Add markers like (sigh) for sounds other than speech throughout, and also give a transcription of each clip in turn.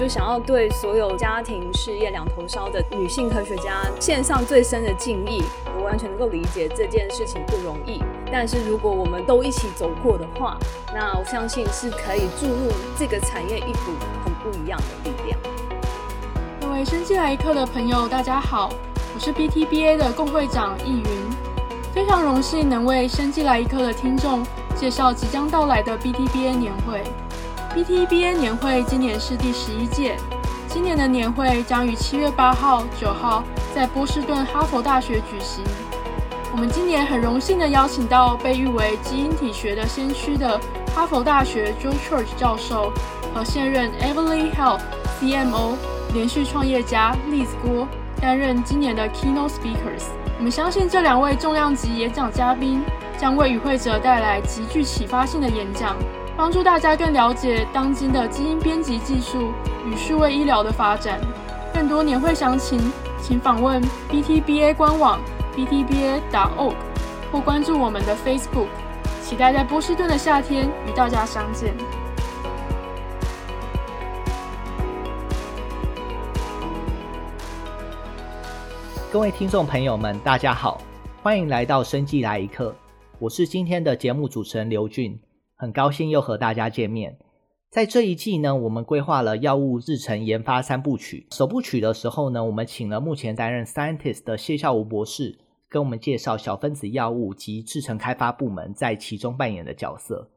就想要对所有家庭事业两头烧的女性科学家献上最深的敬意。我完全能够理解这件事情不容易，但是如果我们都一起走过的话，那我相信是可以注入这个产业一股很不一样的力量。各位生技来一课的朋友，大家好，我是 BTBA 的共会长易云，非常荣幸能为生技来一课的听众介绍即将到来的 BTBA 年会。BTBA 年会今年是第十一届，今年的年会将于七月八号、九号在波士顿哈佛大学举行。我们今年很荣幸地邀请到被誉为基因体学的先驱的哈佛大学 Joe Church 教授和现任 Everly Health CMO 连续创业家 Liz 郭担任今年的 Keynote Speakers。我们相信这两位重量级演讲嘉宾将为与会者带来极具启发性的演讲。帮助大家更了解当今的基因编辑技术与数位医疗的发展。更多年会详情，请访问 BTBA 官网 btba.org 或关注我们的 Facebook。期待在波士顿的夏天与大家相见。各位听众朋友们，大家好，欢迎来到生计来一课。我是今天的节目主持人刘俊。很高兴又和大家见面。在这一季呢，我们规划了药物制程研发三部曲。首部曲的时候呢，我们请了目前担任 Scientist 的谢孝吴博士，跟我们介绍小分子药物及制程开发部门在其中扮演的角色。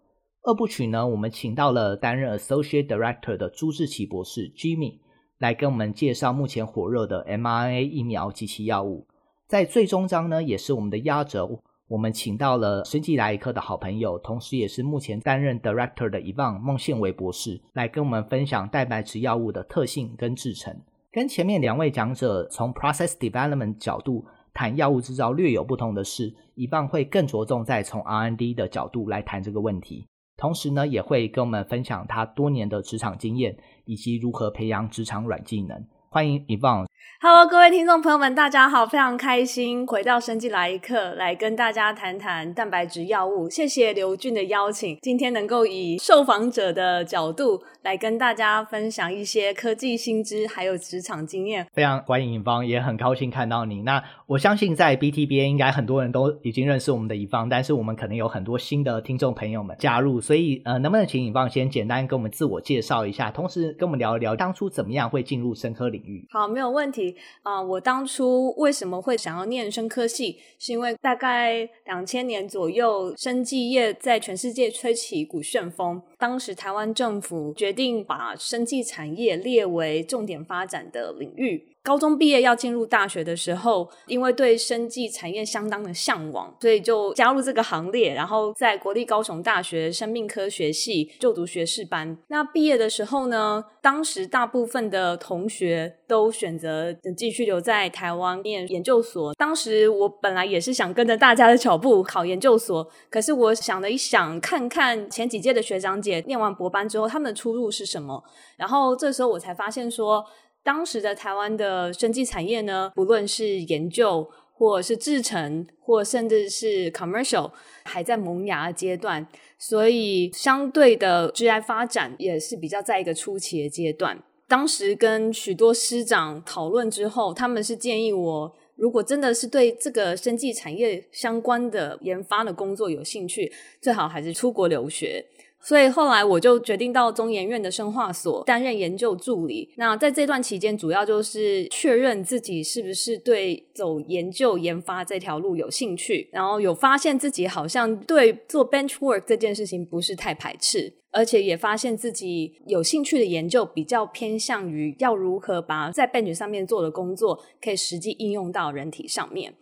二部曲呢，我们请到了担任 Associate Director 的朱志奇博士 Jimmy，来跟我们介绍目前火热的 mRNA 疫苗及其药物。在最终章呢，也是我们的压轴。我们请到了生技来一课的好朋友，同时也是目前担任 Director 的伊望孟宪维博士，来跟我们分享蛋白质药物的特性跟制程。跟前面两位讲者从 Process Development 角度谈药物制造略有不同的是，Yvonne 会更着重在从 R&D 的角度来谈这个问题，同时呢，也会跟我们分享他多年的职场经验以及如何培养职场软技能。欢迎 Yvonne。Hello，各位听众朋友们，大家好！非常开心回到生计来一课，来跟大家谈谈蛋白质药物。谢谢刘俊的邀请，今天能够以受访者的角度来跟大家分享一些科技新知，还有职场经验。非常欢迎 Yvonne，也很高兴看到你。那我相信在 BTBA 应该很多人都已经认识我们的 Yvonne，但是我们可能有很多新的听众朋友们加入，所以呃，能不能请 Yvonne 先简单跟我们自我介绍一下，同时跟我们聊一聊当初怎么样会进入生科领域？好，没有问题。啊、我当初为什么会想要念生科系？是因为大概两千年左右，生技业在全世界吹起一股旋风。当时台湾政府决定把生技产业列为重点发展的领域。高中毕业要进入大学的时候，因为对生技产业相当的向往，所以就加入这个行列。然后在国立高雄大学生命科学系就读学士班。那毕业的时候呢，当时大部分的同学都选择继续留在台湾念研究所。当时我本来也是想跟着大家的脚步考研究所，可是我想了一想，看看前几届的学长姐念完博班之后，他们的出路是什么？然后这时候我才发现说。当时的台湾的生技产业呢，不论是研究，或是制成，或甚至是 commercial，还在萌芽阶段，所以相对的 GI 发展也是比较在一个初期的阶段。当时跟许多师长讨论之后，他们是建议我，如果真的是对这个生技产业相关的研发的工作有兴趣，最好还是出国留学。所以后来我就决定到中研院的生化所担任研究助理。那在这段期间，主要就是确认自己是不是对走研究研发这条路有兴趣，然后有发现自己好像对做 bench work 这件事情不是太排斥，而且也发现自己有兴趣的研究比较偏向于要如何把在 bench 上面做的工作可以实际应用到人体上面。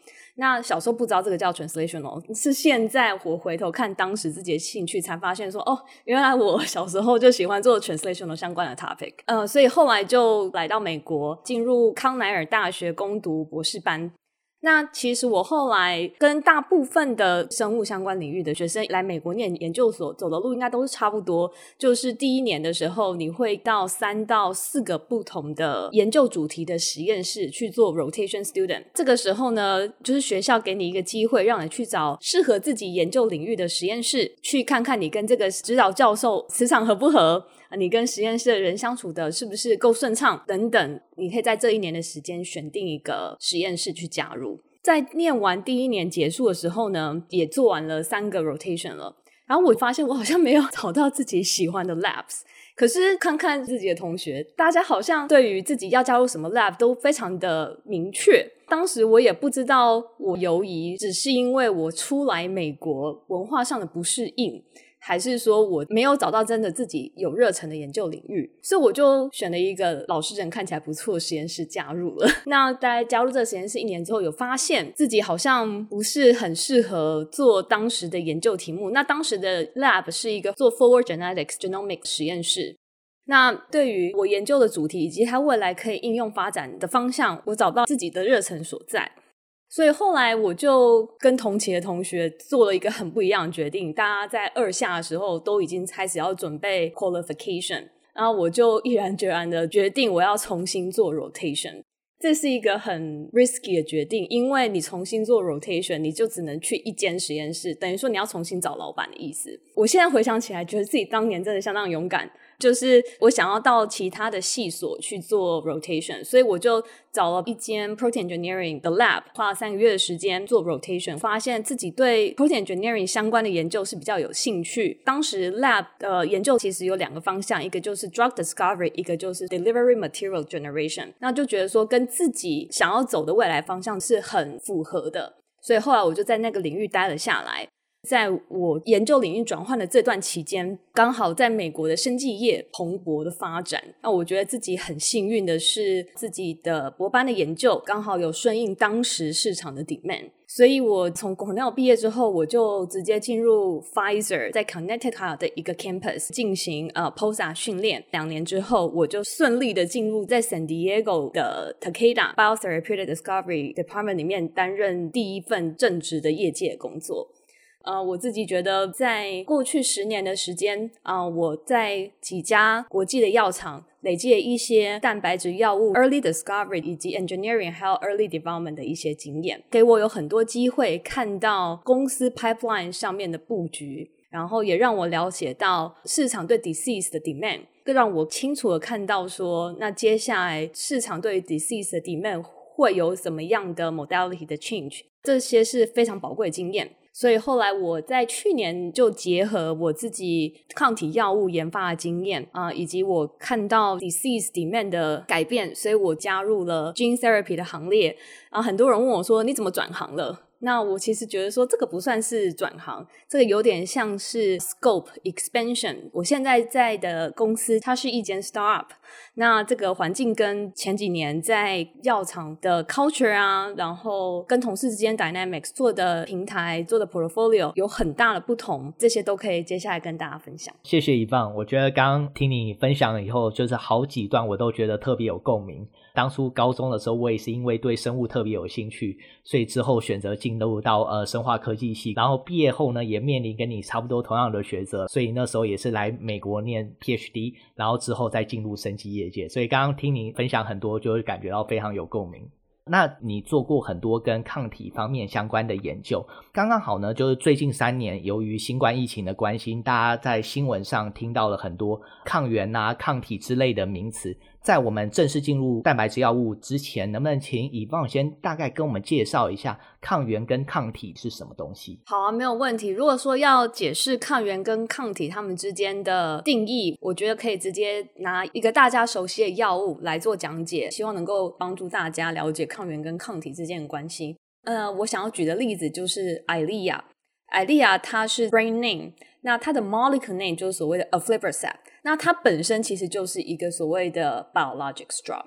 那小时候不知道这个叫 translational，是现在我回头看当时自己的兴趣，才发现说哦，原来我 (laughs) 小时候就喜欢做 translational 相关的 topic。呃，所以后来就来到美国，进入康奈尔大学攻读博士班。那其实我后来跟大部分的生物相关领域的学生来美国念研究所走的路应该都是差不多，就是第一年的时候你会到三到四个不同的研究主题的实验室去做 rotation student。这个时候呢，就是学校给你一个机会，让你去找适合自己研究领域的实验室，去看看你跟这个指导教授磁场合不合。你跟实验室的人相处的是不是够顺畅等等，你可以在这一年的时间选定一个实验室去加入。在念完第一年结束的时候呢，也做完了三个 rotation 了，然后我发现我好像没有 (laughs) 找到自己喜欢的 labs。可是看看自己的同学，大家好像对于自己要加入什么 lab 都非常的明确。当时我也不知道我犹疑，只是因为我初来美国，文化上的不适应。还是说我没有找到真的自己有热忱的研究领域，所以我就选了一个老实人看起来不错的实验室加入了。(laughs) 那在加入这个实验室一年之后，有发现自己好像不是很适合做当时的研究题目。那当时的 lab 是一个做 forward genetics genomics 实验室。那对于我研究的主题以及它未来可以应用发展的方向，我找不到自己的热忱所在。所以后来我就跟同期的同学做了一个很不一样的决定，大家在二下的时候都已经开始要准备 qualification，然后我就毅然决然的决定我要重新做 rotation。这是一个很 risky 的决定，因为你重新做 rotation，你就只能去一间实验室，等于说你要重新找老板的意思。我现在回想起来，觉得自己当年真的相当勇敢。就是我想要到其他的系所去做 rotation，所以我就找了一间 protein engineering 的 lab，花了三个月的时间做 rotation，发现自己对 protein engineering 相关的研究是比较有兴趣。当时 lab 的研究其实有两个方向，一个就是 drug discovery，一个就是 delivery material generation。那就觉得说跟自己想要走的未来方向是很符合的，所以后来我就在那个领域待了下来。在我研究领域转换的这段期间，刚好在美国的生技业蓬勃的发展。那我觉得自己很幸运的是，自己的博班的研究刚好有顺应当时市场的 demand。所以我从 Cornell 毕业之后，我就直接进入 Pfizer 在 Connecticut 的一个 campus 进行呃 postdoc 训练。两年之后，我就顺利的进入在 San Diego 的 Takeda Biotherapeutic Discovery Department 里面担任第一份正职的业界工作。呃，我自己觉得，在过去十年的时间，啊、我在几家国际的药厂累积了一些蛋白质药物 early discovery 以及 engineering 还有 early development 的一些经验，给我有很多机会看到公司 pipeline 上面的布局，然后也让我了解到市场对 disease 的 demand，更让我清楚的看到说，那接下来市场对 disease 的 demand 会有什么样的 modality 的 change，这些是非常宝贵的经验。所以后来我在去年就结合我自己抗体药物研发的经验啊、以及我看到 disease demand 的改变，所以我加入了 gene therapy 的行列。啊，很多人问我说：“你怎么转行了？”那我其实觉得说，这个不算是转行，这个有点像是 scope expansion。我现在在的公司，它是一间 startup。那这个环境跟前几年在药厂的 culture 啊，然后跟同事之间 dynamics 做的平台做的 portfolio 有很大的不同，这些都可以接下来跟大家分享。谢谢 Yvonne，我觉得刚刚听你分享了以后，就是好几段我都觉得特别有共鸣。当初高中的时候，我也是因为对生物特别有兴趣，所以之后选择进入到呃生化科技系。然后毕业后呢，也面临跟你差不多同样的抉择，所以那时候也是来美国念 PhD，然后之后再进入生技业界。所以刚刚听您分享很多，就会感觉到非常有共鸣。那你做过很多跟抗体方面相关的研究，刚刚好呢，就是最近三年由于新冠疫情的关系，大家在新闻上听到了很多抗原啊、抗体之类的名词。在我们正式进入蛋白质药物之前，能不能请 Yvonne 先大概跟我们介绍一下抗原跟抗体是什么东西？好啊，没有问题。如果说要解释抗原跟抗体它们之间的定义，我觉得可以直接拿一个大家熟悉的药物来做讲解，希望能够帮助大家了解抗原跟抗体之间的关系。呃，我想要举的例子就是艾利亚，艾利亚它是 Brain name，那它的 molecule name 就是所谓的 aflibercept，那它本身其实就是一个所谓的 biologic drug。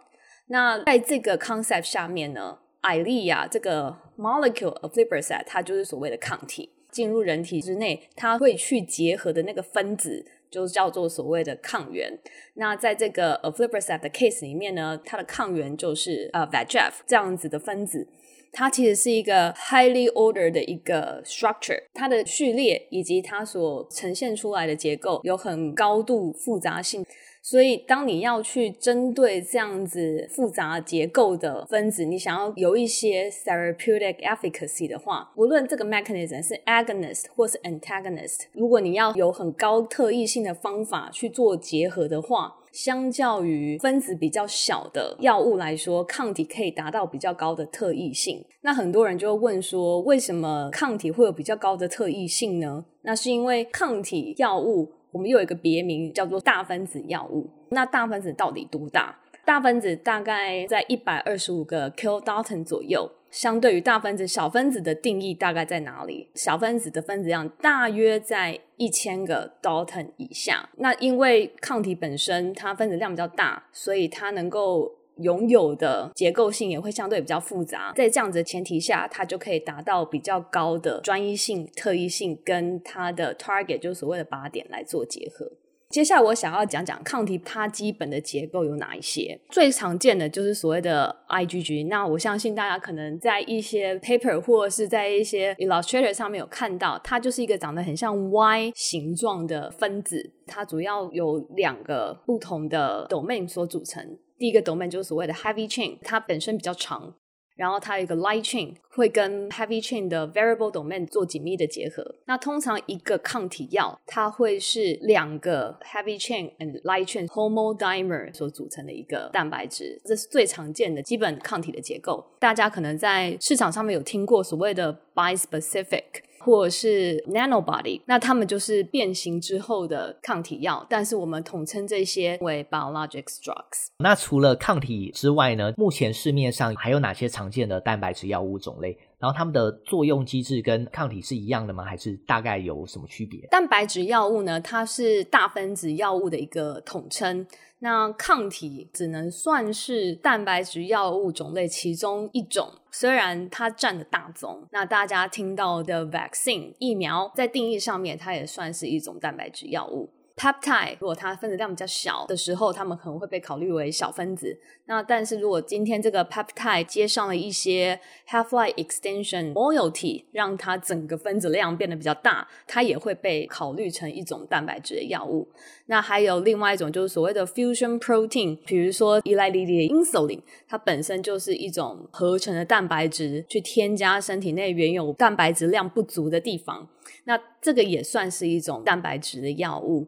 那在这个 concept 下面呢，艾利娅这个 molecule aflibercept 它就是所谓的抗体，进入人体之内，它会去结合的那个分子。就叫做所谓的抗原。那在这个 aflibercept 的 case 里面呢，它的抗原就是呃 VEGF 这样子的分子。它其实是一个 highly ordered 的一个 structure，它的序列以及它所呈现出来的结构有很高度复杂性，所以，当你要去针对这样子复杂结构的分子，你想要有一些 therapeutic efficacy 的话，无论这个 mechanism 是 agonist 或是 antagonist，如果你要有很高特异性的方法去做结合的话，相较于分子比较小的药物来说，抗体可以达到比较高的特异性。那很多人就会问说，为什么抗体会有比较高的特异性呢？那是因为抗体药物。我们又有一个别名叫做大分子药物。那大分子到底多大？大分子大概在一百二十五个 k i l d a l t o n 左右。相对于大分子，小分子的定义大概在哪里？小分子的分子量大约在一千个 dalton 以下。那因为抗体本身它分子量比较大，所以它能够。拥有的结构性也会相对比较复杂，在这样子的前提下，它就可以达到比较高的专一性、特异性，跟它的 target 就所谓的靶点来做结合。接下来我想要讲讲抗体它基本的结构有哪一些，最常见的就是所谓的 IgG。那我相信大家可能在一些 paper 或者是在一些 Illustrator 上面有看到，它就是一个长得很像 Y 形状的分子，它主要有两个不同的 domain 所组成。第一个 domain 就是所谓的 heavy chain，它本身比较长，然后它有一个 light chain，会跟 heavy chain 的 variable domain 做紧密的结合。那通常一个抗体药，它会是两个 heavy chain and light chain homodimer 所组成的一个蛋白质，这是最常见的基本抗体的结构。大家可能在市场上面有听过所谓的 bispecific。或者是 nanobody，那它们就是变形之后的抗体药，但是我们统称这些为 biologics drugs。那除了抗体之外呢，目前市面上还有哪些常见的蛋白质药物种类？然后它们的作用机制跟抗体是一样的吗？还是大概有什么区别？蛋白质药物呢，它是大分子药物的一个统称。那抗体只能算是蛋白质药物种类其中一种，虽然它占了大宗。那大家听到的 vaccine 疫苗，在定义上面，它也算是一种蛋白质药物。Peptide 如果它分子量比较小的时候，它们可能会被考虑为小分子。那但是如果今天这个 peptide 接上了一些 half-life extension moiety，让它整个分子量变得比较大，它也会被考虑成一种蛋白质的药物。那还有另外一种就是所谓的 fusion protein，比如说 Eli Lilly 的 insulin，它本身就是一种合成的蛋白质，去添加身体内原有蛋白质量不足的地方。那这个也算是一种蛋白质的药物。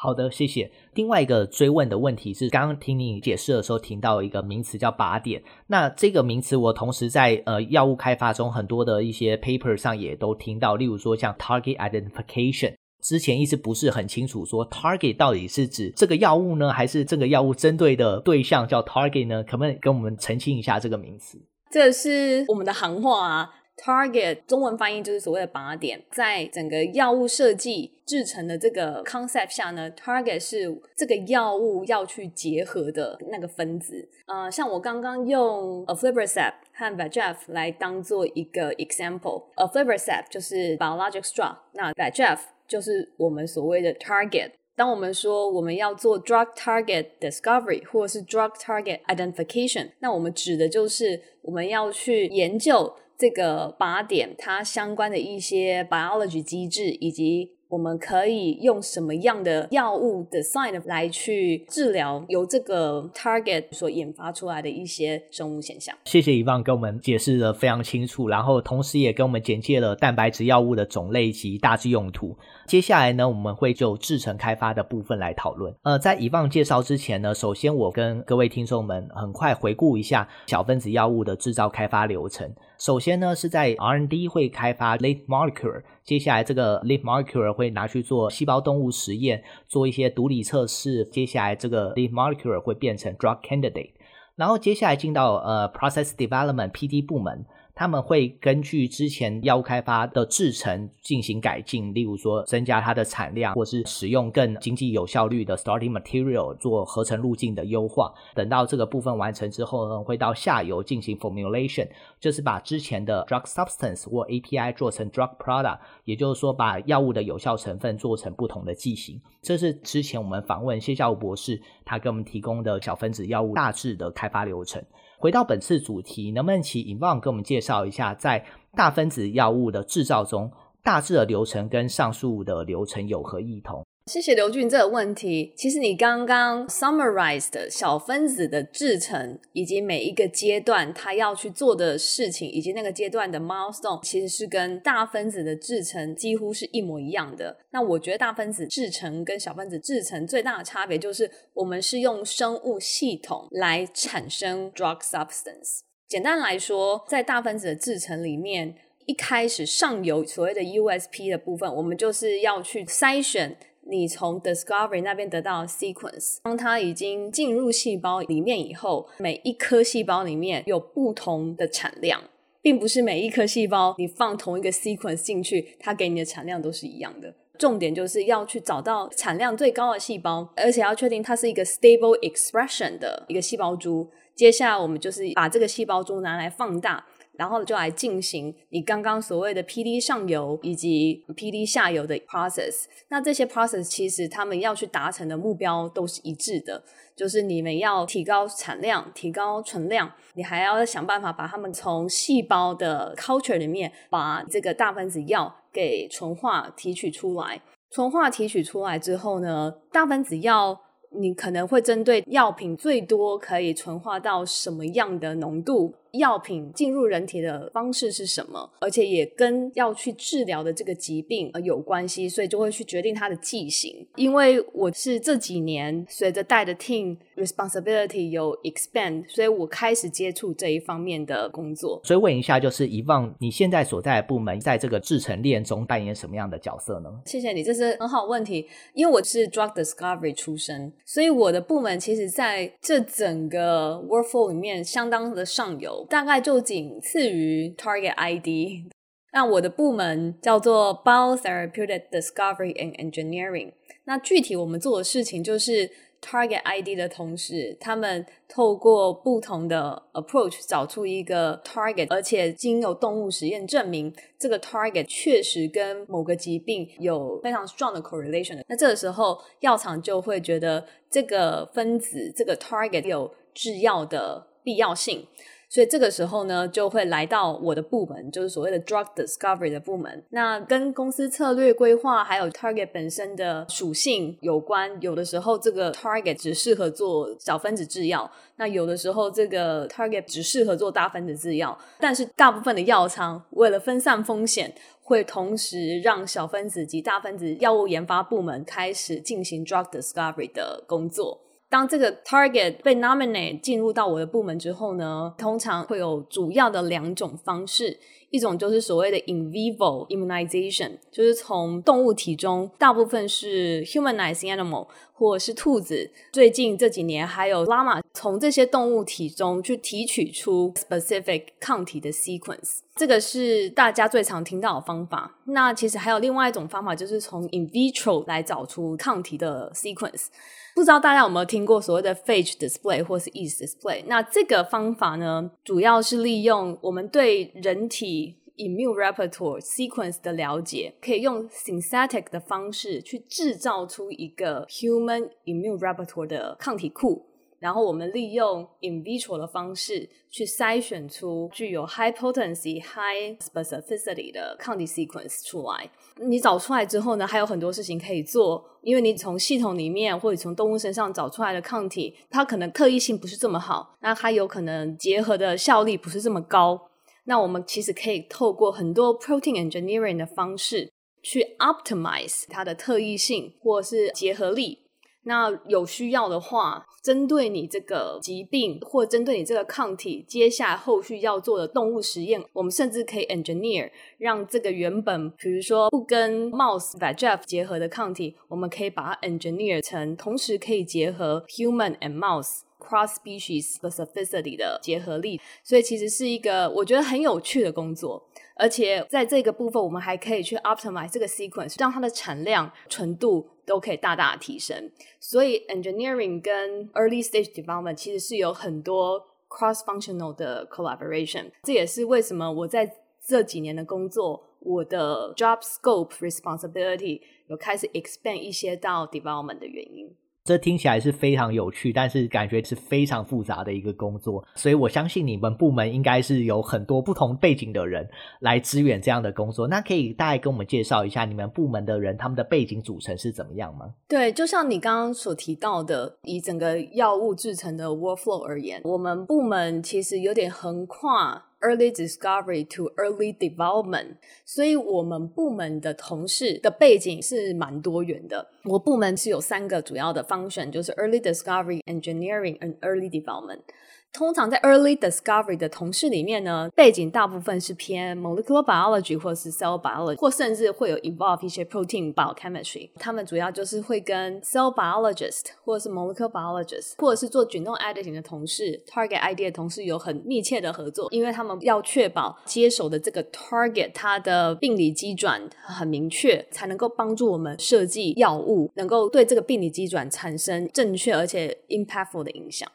好的，谢谢。另外一个追问的问题是，刚刚听你解释的时候，听到一个名词叫靶点。那这个名词，我同时在呃药物开发中很多的一些 paper 上也都听到，例如说像 target identification，之前一直不是很清楚，说 target 到底是指这个药物呢，还是这个药物针对的对象叫 target 呢？可不可以跟我们澄清一下这个名词？这是我们的行话啊。Target 中文翻译就是所谓的靶点，在整个药物设计制成的这个 concept 下呢，target 是这个药物要去结合的那个分子。呃，像我刚刚用 aflibercept 和 VEGF 来当做一个 example，aflibercept 就是 biologics drug，那 VEGF 就是我们所谓的 target。当我们说我们要做 drug target discovery 或者是 drug target identification，那我们指的就是我们要去研究。这个靶点，它相关的一些 biology 机制，以及我们可以用什么样的药物的 sign 来去治疗由这个 target 所引发出来的一些生物现象。谢谢 Yvonne 给我们解释得非常清楚，然后同时也给我们简介了蛋白质药物的种类及大致用途。接下来呢，我们会就制程开发的部分来讨论。呃，在 Yvonne 介绍之前呢，首先我跟各位听众们很快回顾一下小分子药物的制造开发流程。首先呢，是在 R&D 会开发 l a t e molecule，接下来这个 l a t e molecule 会拿去做细胞动物实验，做一些毒理测试，接下来这个 l a t e molecule 会变成 drug candidate，然后接下来进到呃 process development PD 部门。他们会根据之前药物开发的制程进行改进，例如说增加它的产量，或是使用更经济有效率的 starting material 做合成路径的优化。等到这个部分完成之后呢，会到下游进行 formulation，就是把之前的 drug substance 或 API 做成 drug product，也就是说把药物的有效成分做成不同的剂型。这是之前我们访问谢孝武博士，他给我们提供的小分子药物大致的开发流程。回到本次主题，能不能请 Yvonne 给我们介绍一下，在大分子药物的制造中，大致的流程跟上述的流程有何异同？谢谢刘俊这个问题。其实你刚刚 summarized 小分子的制程，以及每一个阶段它要去做的事情，以及那个阶段的 milestone，其实是跟大分子的制程几乎是一模一样的。那我觉得大分子制程跟小分子制程最大的差别就是，我们是用生物系统来产生 drug substance。简单来说，在大分子的制程里面，一开始上游所谓的 USP 的部分，我们就是要去筛选。你从 discovery 那边得到 sequence，当它已经进入细胞里面以后，每一颗细胞里面有不同的产量，并不是每一颗细胞你放同一个 sequence 进去，它给你的产量都是一样的。重点就是要去找到产量最高的细胞，而且要确定它是一个 stable expression 的一个细胞株。接下来我们就是把这个细胞株拿来放大。然后就来进行你刚刚所谓的 PD 上游以及 PD 下游的 process。那这些 process 其实他们要去达成的目标都是一致的，就是你们要提高产量、提高存量，你还要想办法把它们从细胞的 culture 里面把这个大分子药给纯化提取出来。纯化提取出来之后呢，大分子药。你可能会针对药品最多可以纯化到什么样的浓度，药品进入人体的方式是什么，而且也跟要去治疗的这个疾病呃有关系，所以就会去决定它的剂型。因为我是这几年随着带的 team responsibility 有 expand，所以我开始接触这一方面的工作。所以问一下，就是 Yvonne，你现在所在的部门在这个制成链中扮演什么样的角色呢？谢谢你，这是很好问题。因为我是 drug discovery 出身。所以我的部门其实在这整个 workflow 里面相当的上游，大概就仅次于 Target ID。那我的部门叫做 Biotherapeutic Discovery and Engineering。那具体我们做的事情就是。Target ID 的同时，他们透过不同的 approach 找出一个 target，而且经由动物实验证明这个 target 确实跟某个疾病有非常 strong 的 correlation。那这个时候，药厂就会觉得这个分子这个 target 有制药的必要性。所以这个时候呢，就会来到我的部门，就是所谓的 drug discovery 的部门。那跟公司策略规划还有 target 本身的属性有关。有的时候这个 target 只适合做小分子制药，那有的时候这个 target 只适合做大分子制药。但是大部分的药厂为了分散风险，会同时让小分子及大分子药物研发部门开始进行 drug discovery 的工作。当这个 target 被 nominate 进入到我的部门之后呢，通常会有主要的两种方式，一种就是所谓的 in vivo immunization，就是从动物体中，大部分是 humanized animal 或是兔子，最近这几年还有 llama，从这些动物体中去提取出 specific 抗体的 sequence，这个是大家最常听到的方法。那其实还有另外一种方法，就是从 in vitro 来找出抗体的 sequence。不知道大家有没有听过所谓的 phage display 或是 East display？那这个方法呢，主要是利用我们对人体 immune repertoire sequence 的了解，可以用 synthetic 的方式去制造出一个 human immune repertoire 的抗体库。然后我们利用 in vitro 的方式去筛选出具有 high potency、high specificity 的抗体 sequence 出来。你找出来之后呢，还有很多事情可以做，因为你从系统里面或者从动物身上找出来的抗体，它可能特异性不是这么好，那它有可能结合的效力不是这么高。那我们其实可以透过很多 protein engineering 的方式去 optimize 它的特异性或是结合力。那有需要的话，针对你这个疾病或针对你这个抗体，接下来后续要做的动物实验，我们甚至可以 engineer 让这个原本比如说不跟 mouse VEGF 结合的抗体，我们可以把它 engineer 成同时可以结合 human and mouse cross species specificity 的结合力。所以其实是一个我觉得很有趣的工作。而且在这个部分，我们还可以去 optimize 这个 sequence，让它的产量、纯度都可以大大提升。所以 engineering 跟 early stage development 其实是有很多 cross functional 的 collaboration。这也是为什么我在这几年的工作，我的 job scope responsibility 有开始 expand 一些到 development 的原因。这听起来是非常有趣，但是感觉是非常复杂的一个工作。所以我相信你们部门应该是有很多不同背景的人来支援这样的工作。那可以大概跟我们介绍一下你们部门的人他们的背景组成是怎么样吗？对，就像你刚刚所提到的，以整个药物制成的 workflow 而言，我们部门其实有点横跨。Early discovery to early development，所以我们部门的同事的背景是蛮多元的。我部门是有三个主要的 function，就是 early discovery、engineering and early development。 通常在 early discovery 的同事里面呢，背景大部分是偏 molecular biology 或是 cell biology，或甚至会有 involve 一些 protein biochemistry。他们主要就是会跟 cell biologist 或者是 molecular biologist，或者是做 genome editing 的同事、target ID 的同事有很密切的合作，因为他们要确保接手的这个 target 它的病理机转很明确，才能够帮助我们设计药物，能够对这个病理机转产生正确而且 impactful 的影响。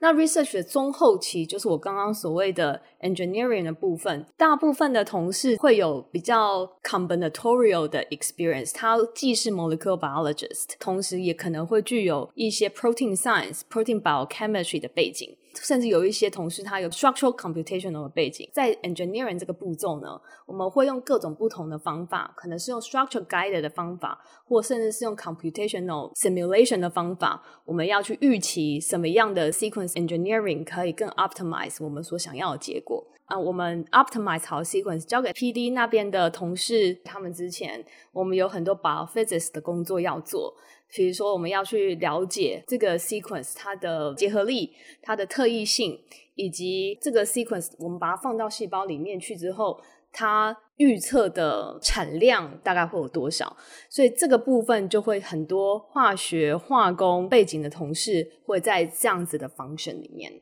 那 research 的中后期就是我刚刚所谓的 engineering 的部分，大部分的同事会有比较 combinatorial 的 experience，它既是 molecular biologist，同时也可能会具有一些 protein science、protein biochemistry 的背景。甚至有一些同事，他有 structural computational 的背景，在 engineering 这个步骤呢，我们会用各种不同的方法，可能是用 structure guided 的方法，或甚至是用 computational simulation 的方法，我们要去预期什么样的 sequence engineering 可以更 optimize 我们所想要的结果啊。我们 optimize 好 sequence 交给 PD 那边的同事，他们之前我们有很多 biophysics 的工作要做。比如说，我们要去了解这个 sequence 它的结合力、它的特异性，以及这个 sequence 我们把它放到细胞里面去之后，它预测的产量大概会有多少？所以这个部分就会很多化学、化工背景的同事会在这样子的 function 里面。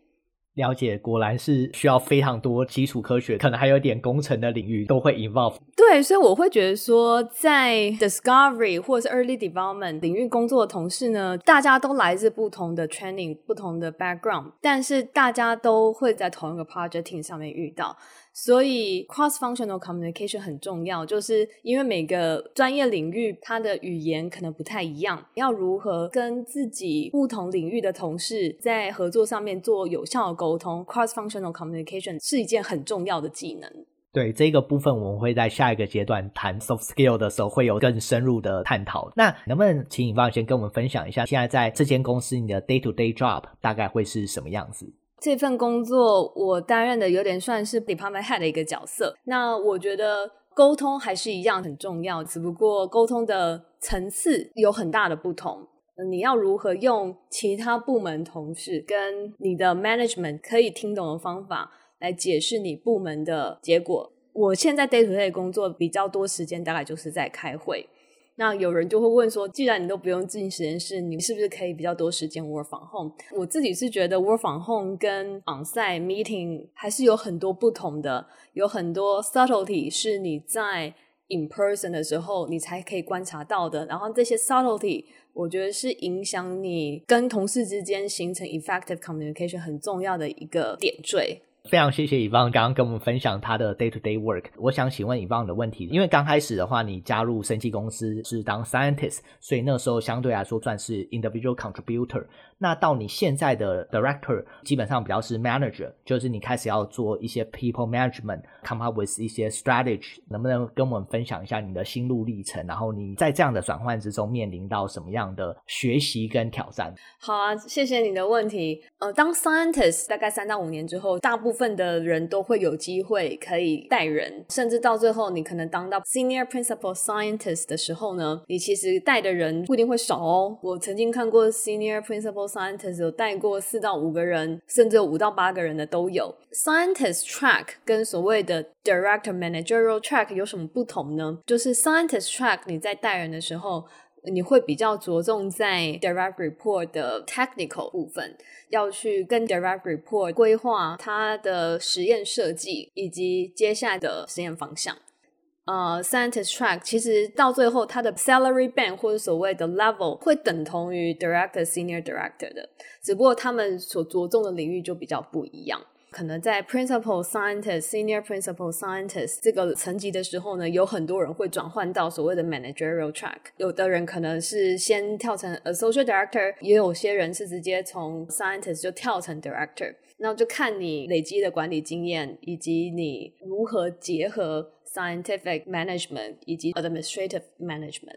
了解，果然是需要非常多基础科学，可能还有点工程的领域都会 involve。对，所以我会觉得说，在 discovery 或者是 early development 领域工作的同事呢，大家都来自不同的 training、不同的 background，但是大家都会在同一个 projecting 上面遇到。所以，cross-functional communication 很重要，就是因为每个专业领域它的语言可能不太一样，要如何跟自己不同领域的同事在合作上面做有效的沟通，cross-functional communication 是一件很重要的技能。对，这个部分，我们会在下一个阶段谈 soft skill 的时候会有更深入的探讨。那能不能请尹芳先跟我们分享一下，现在在这间公司你的 day-to-day job 大概会是什么样子？这份工作我担任的有点算是 department head 的一个角色。那我觉得沟通还是一样很重要，只不过沟通的层次有很大的不同。你要如何用其他部门同事跟你的 management 可以听懂的方法来解释你部门的结果？我现在 day to day 工作比较多时间，大概就是在开会。那有人就会问说，既然你都不用进实验室，你是不是可以比较多时间 work from home？我自己是觉得 work from home 跟 onsite meeting 还是有很多不同的，有很多 subtlety 是你在 in person 的时候你才可以观察到的。然后这些 subtlety 我觉得是影响你跟同事之间形成 effective communication 很重要的一个点缀。非常谢谢以方刚刚跟我们分享他的 day to day work。我想请问以方的问题，因为刚开始的话，你加入生技公司是当 scientist，所以那时候相对来说算是 individual contributor。那到你现在的 director，基本上比较是 manager，就是你开始要做一些 people management，come up with 一些 strategy，能不能跟我们分享一下你的心路历程？然后你在这样的转换之中面临到什么样的学习跟挑战？好啊，谢谢你的问题。呃，当 scientist 大概三到五年之后，大部部分的人都会有机会可以带人，甚至到最后你可能当到 senior principal scientist 的时候呢，你其实带的人不一定会少哦。我曾经看过 senior principal Scientist 有带过四到五个人，甚至有五到八个人的都有。Scientist track 跟所谓的 Director Managerial track 有什么不同呢？就是 Scientist track 你在带人的时候，你会比较着重在 Direct Report 的 Technical 部分，要去跟 Direct Report 规划它的实验设计以及接下来的实验方向。呃、scientist track 其实到最后，它的 salary band 或者所谓的 level 会等同于 director、senior director 的，只不过他们所着重的领域就比较不一样。可能在 principal scientist、senior principal scientist 这个层级的时候呢，有很多人会转换到所谓的 managerial track。有的人可能是先跳成 associate director，也有些人是直接从 scientist 就跳成 director。那就看你累积的管理经验，以及你如何结合 scientific management 以及 administrative management。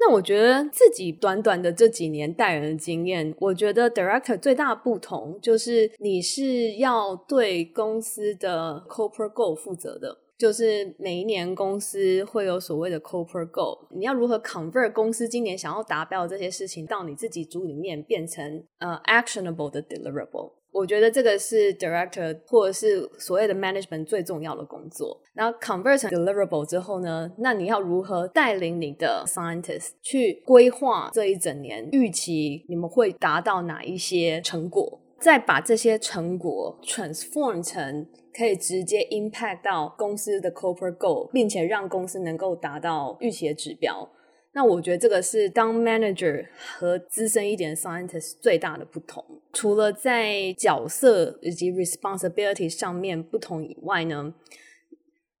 那我觉得自己短短的这几年带人的经验，我觉得 director 最大不同就是你是要对公司的 corporate goal 负责的，就是每一年公司会有所谓的 corporate goal，你要如何 convert 公司今年想要达标的这些事情到你自己组里面变成呃 actionable 的 deliverable。我觉得这个是 director 或者是所谓的 management 最重要的工作。然后 convert 成 deliverable 之后呢，那你要如何带领你的 scientist 去规划这一整年预期你们会达到哪一些成果，再把这些成果 transform 成可以直接 impact 到公司的 corporate goal，并且让公司能够达到预期的指标。那我觉得这个是当 manager 和资深一点的 scientist 最大的不同。除了在角色以及 responsibility 上面不同以外呢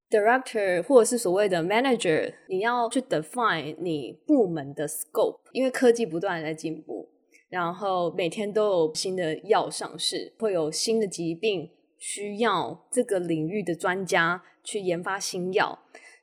，director 或者是所谓的 manager，你要去 define 你部门的 scope，因为科技不断在进步，然后每天都有新的药上市，会有新的疾病需要这个领域的专家去研发新药。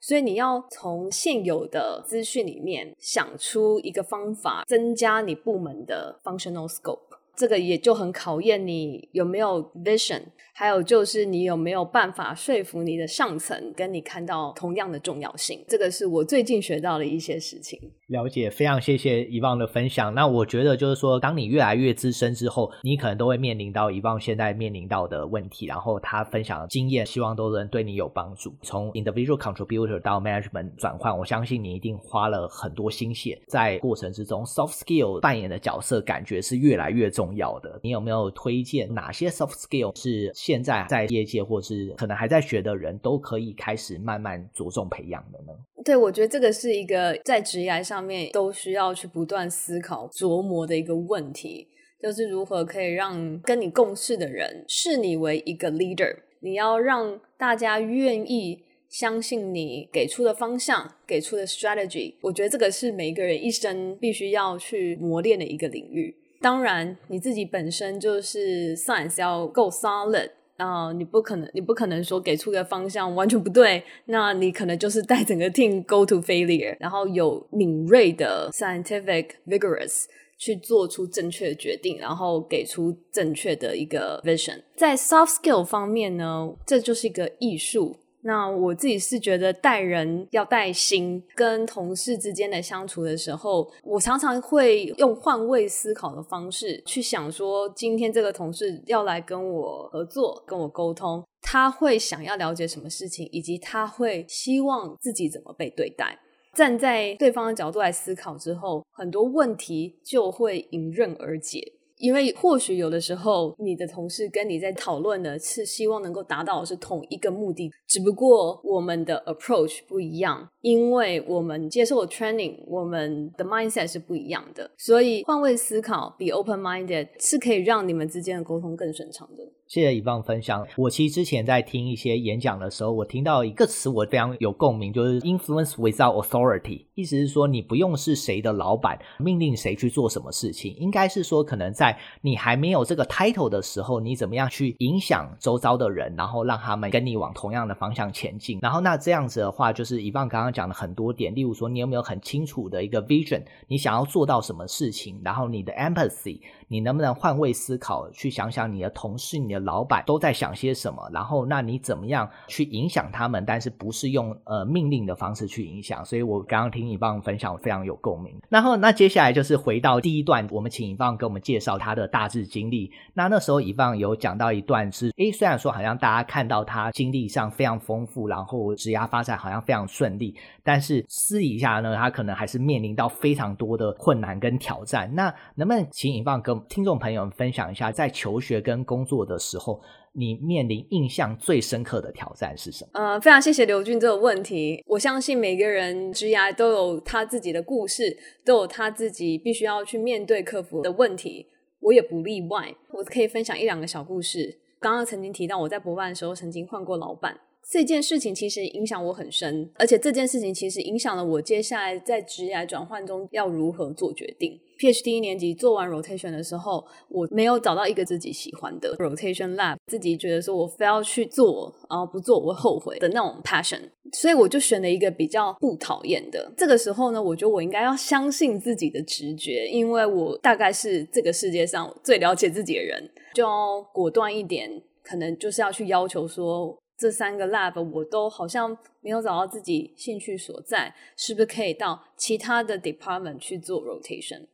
所以你要从现有的资讯里面想出一个方法，增加你部门的 functional scope。这个也就很考验你有没有 vision，还有就是你有没有办法说服你的上层跟你看到同样的重要性。这个是我最近学到的一些事情。了解，非常谢谢 Yvonne 的分享。那我觉得就是说，当你越来越资深之后，你可能都会面临到 Yvonne 现在面临到的问题。然后他分享的经验，希望都能对你有帮助。从 individual contributor 到 management 转换，我相信你一定花了很多心血在过程之中。Soft skill 扮演的角色，感觉是越来越重。重要的，你有没有推荐哪些 soft skill 是现在在业界或是可能还在学的人都可以开始慢慢着重培养的呢？对，我觉得这个是一个在职业上面都需要去不断思考琢磨的一个问题，就是如何可以让跟你共事的人视你为一个 leader，你要让大家愿意相信你给出的方向、给出的 strategy。我觉得这个是每一个人一生必须要去磨练的一个领域。当然，你自己本身就是 science 要够 solid 啊，你不可能，你不可能说给出个方向完全不对，那你可能就是带整个 team go to failure，然后有敏锐的 scientific vigorous 去做出正确的决定，然后给出正确的一个 vision。在 soft skill 方面呢，这就是一个艺术。那我自己是觉得带人要带心，跟同事之间的相处的时候，我常常会用换位思考的方式去想说，今天这个同事要来跟我合作、跟我沟通，他会想要了解什么事情，以及他会希望自己怎么被对待。站在对方的角度来思考之后，很多问题就会迎刃而解。因为或许有的时候，你的同事跟你在讨论的是希望能够达到是同一个目的，只不过我们的 approach 不一样，因为我们接受的 training，我们的 mindset 是不一样的，所以换位思考，be open-minded 是可以让你们之间的沟通更顺畅的。谢谢 Yvonne 分享。我其实之前在听一些演讲的时候，我听到一个词，我非常有共鸣，就是 influence without authority。意思是说，你不用是谁的老板，命令谁去做什么事情，应该是说，可能在你还没有这个 title 的时候，你怎么样去影响周遭的人，然后让他们跟你往同样的方向前进。然后那这样子的话，就是 Yvonne 刚刚讲了很多点，例如说，你有没有很清楚的一个 vision，你想要做到什么事情，然后你的 empathy。你能不能换位思考，去想想你的同事、你的老板都在想些什么？然后，那你怎么样去影响他们？但是不是用呃命令的方式去影响？所以我刚刚听 Yvonne 分享，非常有共鸣。然后，那接下来就是回到第一段，我们请 Yvonne 给我们介绍他的大致经历。那那时候 Yvonne 有讲到一段是，诶，虽然说好像大家看到他经历上非常丰富，然后职涯发展好像非常顺利，但是私底下呢，他可能还是面临到非常多的困难跟挑战。那能不能请 Yvonne 跟听众朋友们分享一下，在求学跟工作的时候，你面临印象最深刻的挑战是什么？呃，非常谢谢刘俊这个问题。我相信每个人职涯都有他自己的故事，都有他自己必须要去面对克服的问题，我也不例外。我可以分享一两个小故事。刚刚曾经提到，我在博班的时候曾经换过老板。这件事情其实影响我很深，而且这件事情其实影响了我接下来在职业转换中要如何做决定。PhD 一年级做完 rotation 的时候，我没有找到一个自己喜欢的 rotation lab，自己觉得说我非要去做，然后不做我会后悔的那种 passion，所以我就选了一个比较不讨厌的。这个时候呢，我觉得我应该要相信自己的直觉，因为我大概是这个世界上最了解自己的人，就要果断一点，可能就是要去要求说。这三个 lab 我都好像没有找到自己兴趣所在，是不是可以到其他的 department 去做 rotation？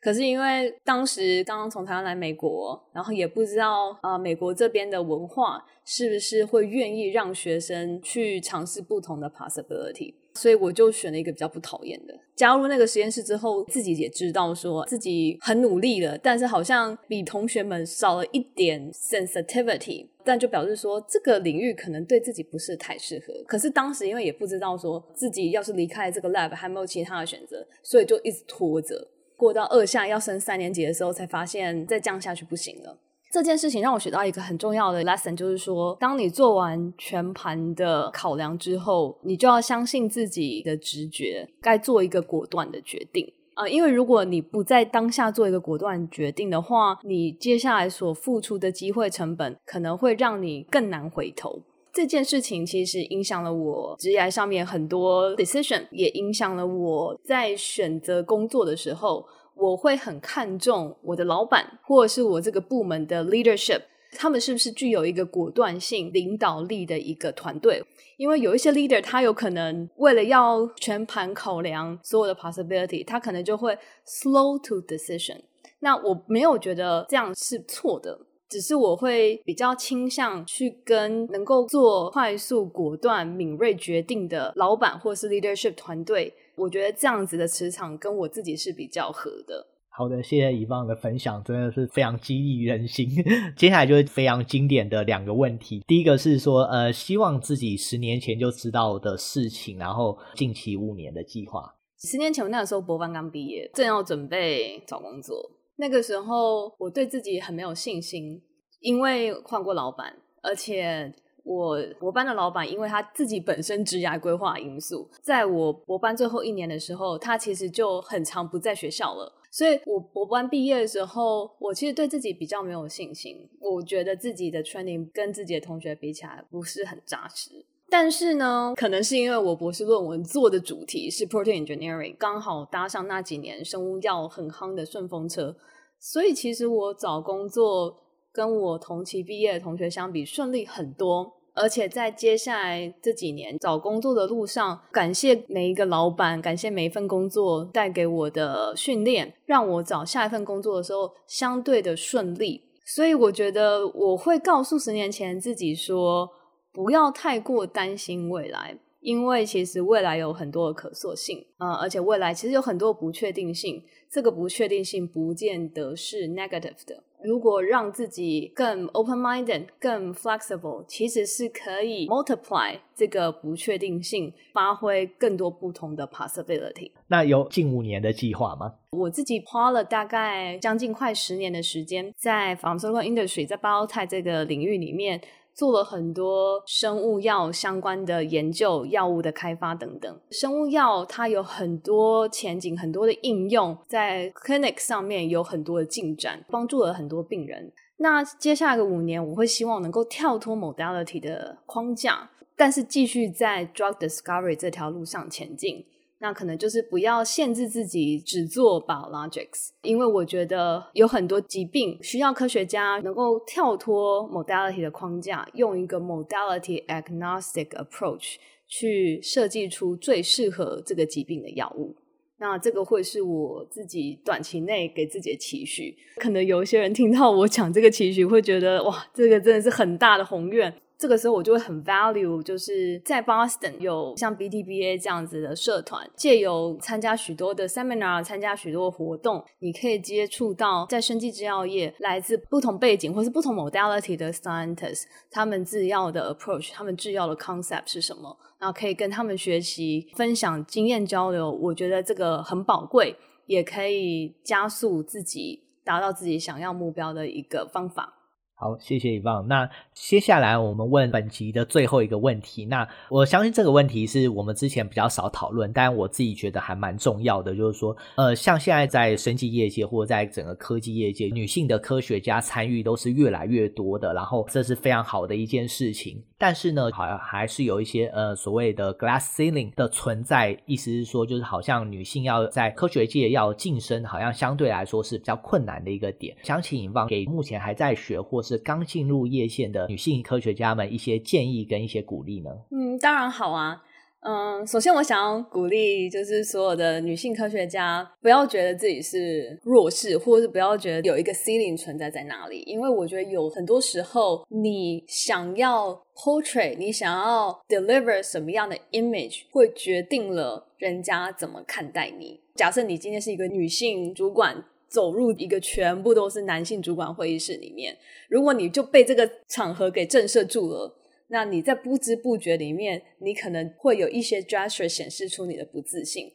可是因为当时刚刚从台湾来美国，然后也不知道啊、美国这边的文化是不是会愿意让学生去尝试不同的 possibility。所以我就选了一个比较不讨厌的。加入那个实验室之后，自己也知道说自己很努力了，但是好像比同学们少了一点 sensitivity，但就表示说这个领域可能对自己不是太适合。可是当时因为也不知道说自己要是离开这个 lab 还没有其他的选择，所以就一直拖着，过到二下要升三年级的时候，才发现再这样下去不行了。这件事情让我学到一个很重要的 lesson，就是说，当你做完全盘的考量之后，你就要相信自己的直觉，该做一个果断的决定、呃！因为如果你不在当下做一个果断决定的话，你接下来所付出的机会成本可能会让你更难回头。这件事情其实影响了我职业上面很多 decision，也影响了我在选择工作的时候。我会很看重我的老板，或者是我这个部门的 leadership，他们是不是具有一个果断性、领导力的一个团队？因为有一些 leader，他有可能为了要全盘考量所有的 possibility，他可能就会 slow to decision。那我没有觉得这样是错的，只是我会比较倾向去跟能够做快速、果断、敏锐决定的老板或是 leadership 团队。我觉得这样子的磁场跟我自己是比较合的。好的，谢谢以方的分享，真的是非常激励人心。(laughs) 接下来就是非常经典的两个问题，第一个是说，呃，希望自己十年前就知道的事情，然后近期五年的计划。十年前我那个时候博班刚毕业，正要准备找工作，那个时候我对自己很没有信心，因为换过老板，而且。我博班的老板，因为他自己本身职涯规划因素，在我博班最后一年的时候，他其实就很常不在学校了。所以我博班毕业的时候，我其实对自己比较没有信心。我觉得自己的 training 跟自己的同学比起来不是很扎实。但是呢，可能是因为我博士论文做的主题是 protein engineering，刚好搭上那几年生物药很夯的顺风车，所以其实我找工作。跟我同期毕业的同学相比顺利很多，而且在接下来这几年找工作的路上，感谢每一个老板，感谢每一份工作带给我的训练，让我找下一份工作的时候相对的顺利。所以我觉得我会告诉十年前自己说，不要太过担心未来，因为其实未来有很多的可塑性，呃，而且未来其实有很多不确定性，这个不确定性不见得是 negative 的。如果让自己更 open-minded、更 flexible，其实是可以 multiply 这个不确定性，发挥更多不同的 possibility。那有近五年的计划吗？我自己花了大概将近快十年的时间，在 pharmaceutical industry，在 biotech 这个领域里面。做了很多生物药相关的研究、药物的开发等等。生物药它有很多前景、很多的应用，在 clinic 上面有很多的进展，帮助了很多病人。那接下来的五年，我会希望能够跳脱 modality 的框架，但是继续在 drug discovery 这条路上前进。那可能就是不要限制自己只做 biologics，因为我觉得有很多疾病需要科学家能够跳脱 modality 的框架，用一个 modality agnostic approach 去设计出最适合这个疾病的药物。那这个会是我自己短期内给自己的期许。可能有一些人听到我讲这个期许，会觉得哇，这个真的是很大的宏愿。这个时候我就会很 value，就是在 Boston 有像 BTBA 这样子的社团，借由参加许多的 seminar，参加许多活动，你可以接触到在生技制药业来自不同背景或是不同 modality 的 scientists，他们制药的 approach，他们制药的 concept 是什么，然后可以跟他们学习，分享经验交流，我觉得这个很宝贵，也可以加速自己达到自己想要目标的一个方法。好，谢谢 Yvonne。那接下来我们问本集的最后一个问题。那我相信这个问题是我们之前比较少讨论，但我自己觉得还蛮重要的，就是说，呃，像现在在生技业界或者在整个科技业界，女性的科学家参与都是越来越多的，然后这是非常好的一件事情。但是呢，好像还是有一些呃所谓的 glass ceiling 的存在，意思是说，就是好像女性要在科学界要晋升，好像相对来说是比较困难的一个点。想请 Yvonne 给目前还在学或是刚进入业线的女性科学家们一些建议跟一些鼓励呢？嗯，当然好啊。嗯，首先我想要鼓励，就是所有的女性科学家，不要觉得自己是弱势，或者是不要觉得有一个 ceiling 存在在哪里。因为我觉得有很多时候，你想要 portray，你想要 deliver 什么样的 image，会决定了人家怎么看待你。假设你今天是一个女性主管，走入一个全部都是男性主管会议室里面，如果你就被这个场合给震慑住了。那你在不知不觉里面，你可能会有一些 gesture 显示出你的不自信。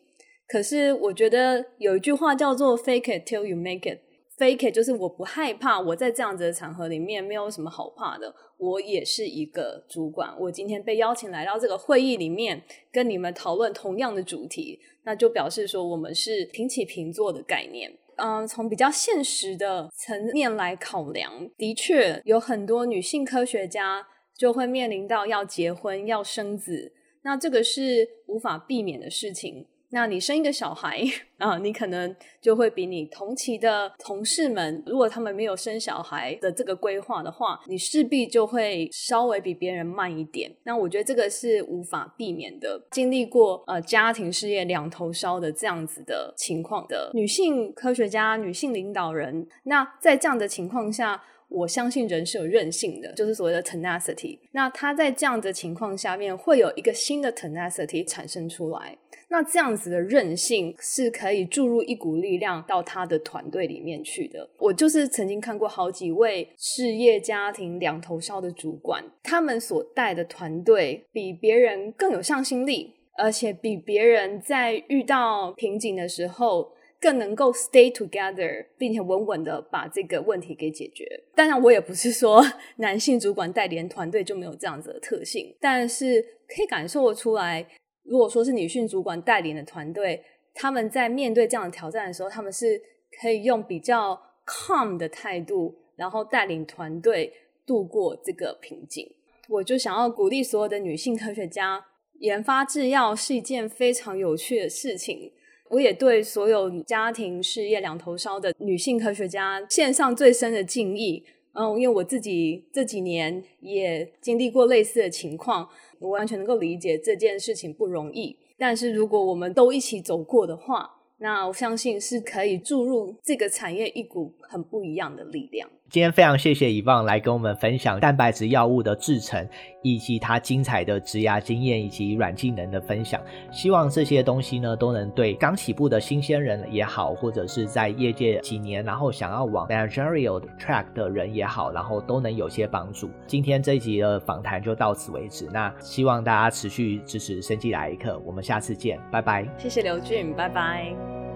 可是我觉得有一句话叫做 “fake it till you make it”。fake it 就是我不害怕，我在这样子的场合里面没有什么好怕的。我也是一个主管，我今天被邀请来到这个会议里面，跟你们讨论同样的主题，那就表示说我们是平起平坐的概念。嗯，从比较现实的层面来考量，的确有很多女性科学家。就会面临到要结婚、要生子，那这个是无法避免的事情。那你生一个小孩 (laughs) 啊，你可能就会比你同期的同事们，如果他们没有生小孩的这个规划的话，你势必就会稍微比别人慢一点。那我觉得这个是无法避免的。经历过呃家庭事业两头烧的这样子的情况的女性科学家、女性领导人，那在这样的情况下。我相信人是有韧性的，就是所谓的 tenacity。那他在这样的情况下面，会有一个新的 tenacity 产生出来。那这样子的韧性是可以注入一股力量到他的团队里面去的。我就是曾经看过好几位事业家庭两头烧的主管，他们所带的团队比别人更有向心力，而且比别人在遇到瓶颈的时候。更能够 stay together，并且稳稳的把这个问题给解决。当然，我也不是说男性主管带领团队就没有这样子的特性，但是可以感受出来，如果说是女性主管带领的团队，他们在面对这样的挑战的时候，他们是可以用比较 calm 的态度，然后带领团队度过这个瓶颈。我就想要鼓励所有的女性科学家，研发制药是一件非常有趣的事情。我也对所有家庭事业两头烧的女性科学家献上最深的敬意。嗯，因为我自己这几年也经历过类似的情况，我完全能够理解这件事情不容易。但是如果我们都一起走过的话，那我相信是可以注入这个产业一股很不一样的力量。今天非常谢谢以望来跟我们分享蛋白质药物的制程，以及他精彩的植牙经验以及软技能的分享。希望这些东西呢，都能对刚起步的新鲜人也好，或者是在业界几年，然后想要往 managerial track 的人也好，然后都能有些帮助。今天这一集的访谈就到此为止。那希望大家持续支持生技来一刻，我们下次见，拜拜。谢谢刘俊，拜拜。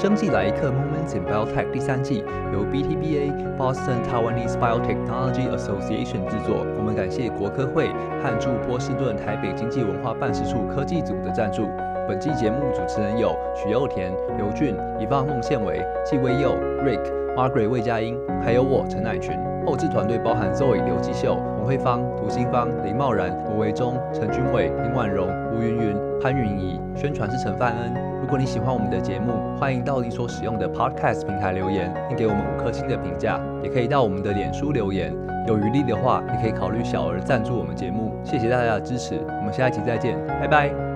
生技来一课 Moments in Biotech 第三季由 BTBA Boston Taiwanese Biotechnology Association 制作。我们感谢国科会和驻波士顿台北经济文化办事处科技组的赞助。本季节目主持人有许佑田、刘俊、Yvonne 孟宪伟、纪威佑、Rick、Margaret 魏佳音，还有我陈乃群。后制团队包含 Zoe 刘继秀、王慧芳、涂新芳、林茂然、罗维忠、陈君伟、林婉容、吴云云、潘云仪。宣传是陈范恩。如果你喜欢我们的节目，欢迎到你所使用的 Podcast 平台留言，并给我们五颗星的评价。也可以到我们的脸书留言。有余力的话，也可以考虑小额赞助我们节目。谢谢大家的支持，我们下一集再见，拜拜。